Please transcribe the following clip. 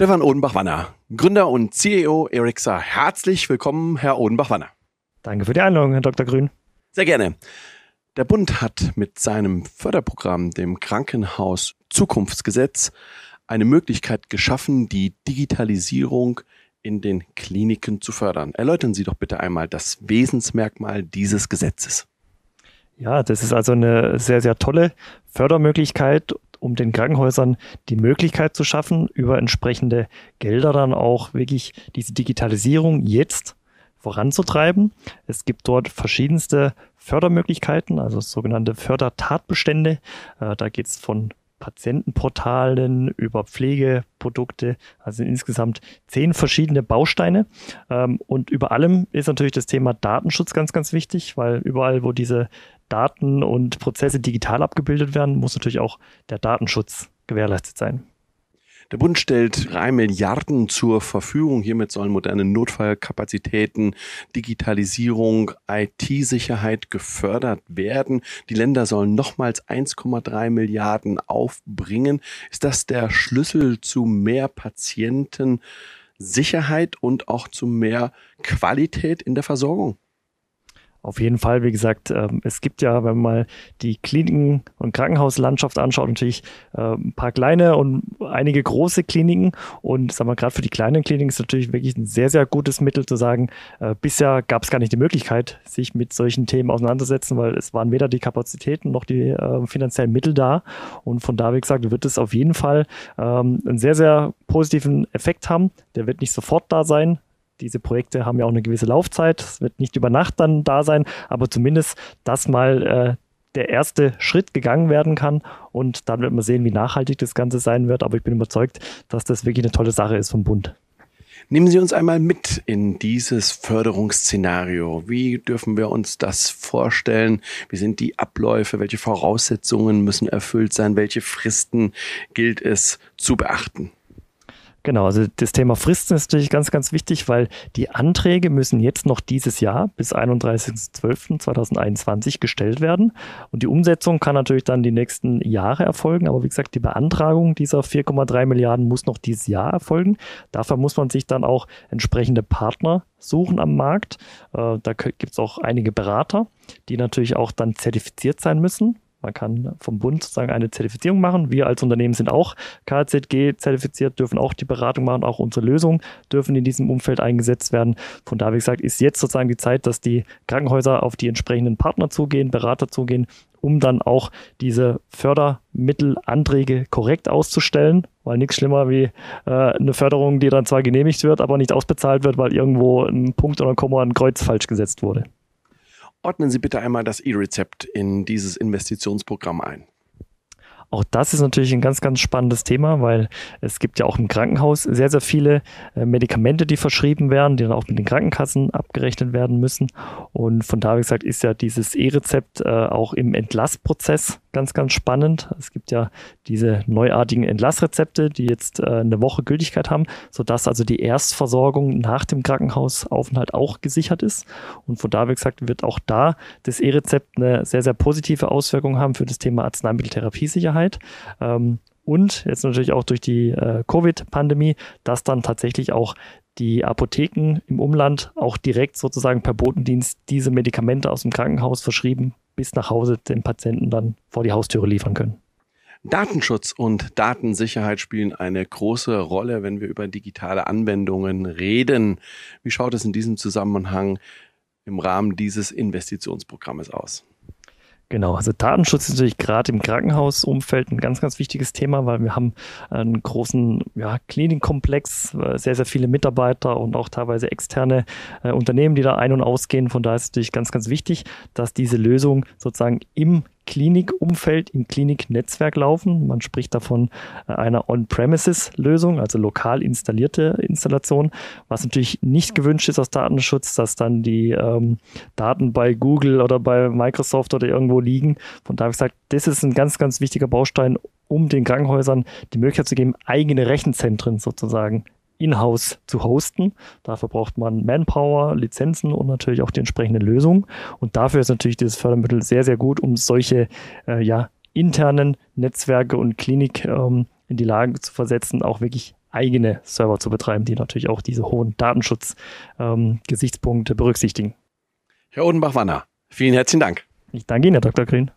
Stefan Odenbach-Wanner, Gründer und CEO Erixa. Herzlich willkommen, Herr Odenbach-Wanner. Danke für die Einladung, Herr Dr. Grün. Sehr gerne. Der Bund hat mit seinem Förderprogramm, dem Krankenhaus Zukunftsgesetz, eine Möglichkeit geschaffen, die Digitalisierung in den Kliniken zu fördern. Erläutern Sie doch bitte einmal das Wesensmerkmal dieses Gesetzes. Ja, das ist also eine sehr, sehr tolle Fördermöglichkeit um den Krankenhäusern die Möglichkeit zu schaffen, über entsprechende Gelder dann auch wirklich diese Digitalisierung jetzt voranzutreiben. Es gibt dort verschiedenste Fördermöglichkeiten, also sogenannte Fördertatbestände. Äh, da geht es von Patientenportalen über Pflegeprodukte, also insgesamt zehn verschiedene Bausteine. Ähm, und über allem ist natürlich das Thema Datenschutz ganz, ganz wichtig, weil überall, wo diese Daten und Prozesse digital abgebildet werden, muss natürlich auch der Datenschutz gewährleistet sein. Der Bund stellt drei Milliarden zur Verfügung. Hiermit sollen moderne Notfallkapazitäten, Digitalisierung, IT-Sicherheit gefördert werden. Die Länder sollen nochmals 1,3 Milliarden aufbringen. Ist das der Schlüssel zu mehr Patientensicherheit und auch zu mehr Qualität in der Versorgung? Auf jeden Fall, wie gesagt, ähm, es gibt ja, wenn man mal die Kliniken- und Krankenhauslandschaft anschaut, natürlich äh, ein paar kleine und einige große Kliniken. Und sagen wir, gerade für die kleinen Kliniken ist natürlich wirklich ein sehr, sehr gutes Mittel zu sagen, äh, bisher gab es gar nicht die Möglichkeit, sich mit solchen Themen auseinandersetzen, weil es waren weder die Kapazitäten noch die äh, finanziellen Mittel da. Und von da, wie gesagt, wird es auf jeden Fall ähm, einen sehr, sehr positiven Effekt haben. Der wird nicht sofort da sein, diese Projekte haben ja auch eine gewisse Laufzeit. Es wird nicht über Nacht dann da sein, aber zumindest, dass mal äh, der erste Schritt gegangen werden kann und dann wird man sehen, wie nachhaltig das Ganze sein wird. Aber ich bin überzeugt, dass das wirklich eine tolle Sache ist vom Bund. Nehmen Sie uns einmal mit in dieses Förderungsszenario. Wie dürfen wir uns das vorstellen? Wie sind die Abläufe? Welche Voraussetzungen müssen erfüllt sein? Welche Fristen gilt es zu beachten? Genau, also das Thema Fristen ist natürlich ganz, ganz wichtig, weil die Anträge müssen jetzt noch dieses Jahr bis 31.12.2021 gestellt werden. Und die Umsetzung kann natürlich dann die nächsten Jahre erfolgen. Aber wie gesagt, die Beantragung dieser 4,3 Milliarden muss noch dieses Jahr erfolgen. Dafür muss man sich dann auch entsprechende Partner suchen am Markt. Äh, da gibt es auch einige Berater, die natürlich auch dann zertifiziert sein müssen man kann vom Bund sozusagen eine Zertifizierung machen. Wir als Unternehmen sind auch KZG zertifiziert, dürfen auch die Beratung machen. Auch unsere Lösungen dürfen in diesem Umfeld eingesetzt werden. Von daher, wie gesagt, ist jetzt sozusagen die Zeit, dass die Krankenhäuser auf die entsprechenden Partner zugehen, Berater zugehen, um dann auch diese Fördermittelanträge korrekt auszustellen, weil nichts schlimmer wie äh, eine Förderung, die dann zwar genehmigt wird, aber nicht ausbezahlt wird, weil irgendwo ein Punkt oder ein Komma, ein Kreuz falsch gesetzt wurde. Ordnen Sie bitte einmal das E-Rezept in dieses Investitionsprogramm ein. Auch das ist natürlich ein ganz, ganz spannendes Thema, weil es gibt ja auch im Krankenhaus sehr, sehr viele äh, Medikamente, die verschrieben werden, die dann auch mit den Krankenkassen abgerechnet werden müssen. Und von daher gesagt ist ja dieses E-Rezept äh, auch im Entlassprozess ganz, ganz spannend. Es gibt ja diese neuartigen Entlassrezepte, die jetzt äh, eine Woche Gültigkeit haben, sodass also die Erstversorgung nach dem Krankenhausaufenthalt auch gesichert ist. Und von daher gesagt wird auch da das E-Rezept eine sehr, sehr positive Auswirkung haben für das Thema Arzneimitteltherapiesicherheit. Ähm, und jetzt natürlich auch durch die äh, Covid-Pandemie, dass dann tatsächlich auch die Apotheken im Umland auch direkt sozusagen per Botendienst diese Medikamente aus dem Krankenhaus verschrieben bis nach Hause den Patienten dann vor die Haustüre liefern können. Datenschutz und Datensicherheit spielen eine große Rolle, wenn wir über digitale Anwendungen reden. Wie schaut es in diesem Zusammenhang im Rahmen dieses Investitionsprogrammes aus? Genau, also Datenschutz ist natürlich gerade im Krankenhausumfeld ein ganz, ganz wichtiges Thema, weil wir haben einen großen ja, Klinikkomplex, äh, sehr, sehr viele Mitarbeiter und auch teilweise externe äh, Unternehmen, die da ein- und ausgehen. Von daher ist es natürlich ganz, ganz wichtig, dass diese Lösung sozusagen im Klinikumfeld, im Kliniknetzwerk laufen. Man spricht davon äh, einer On-Premises-Lösung, also lokal installierte Installation, was natürlich nicht gewünscht ist aus Datenschutz, dass dann die ähm, Daten bei Google oder bei Microsoft oder irgendwo liegen. Von daher gesagt, das ist ein ganz, ganz wichtiger Baustein, um den Krankenhäusern die Möglichkeit zu geben, eigene Rechenzentren sozusagen in-house zu hosten. Dafür braucht man Manpower, Lizenzen und natürlich auch die entsprechende Lösung. Und dafür ist natürlich dieses Fördermittel sehr, sehr gut, um solche äh, ja, internen Netzwerke und Klinik ähm, in die Lage zu versetzen, auch wirklich eigene Server zu betreiben, die natürlich auch diese hohen Datenschutz-Gesichtspunkte ähm, berücksichtigen. Herr Odenbach-Wanner, vielen herzlichen Dank. Ich danke Ihnen, Herr Dr. Grün.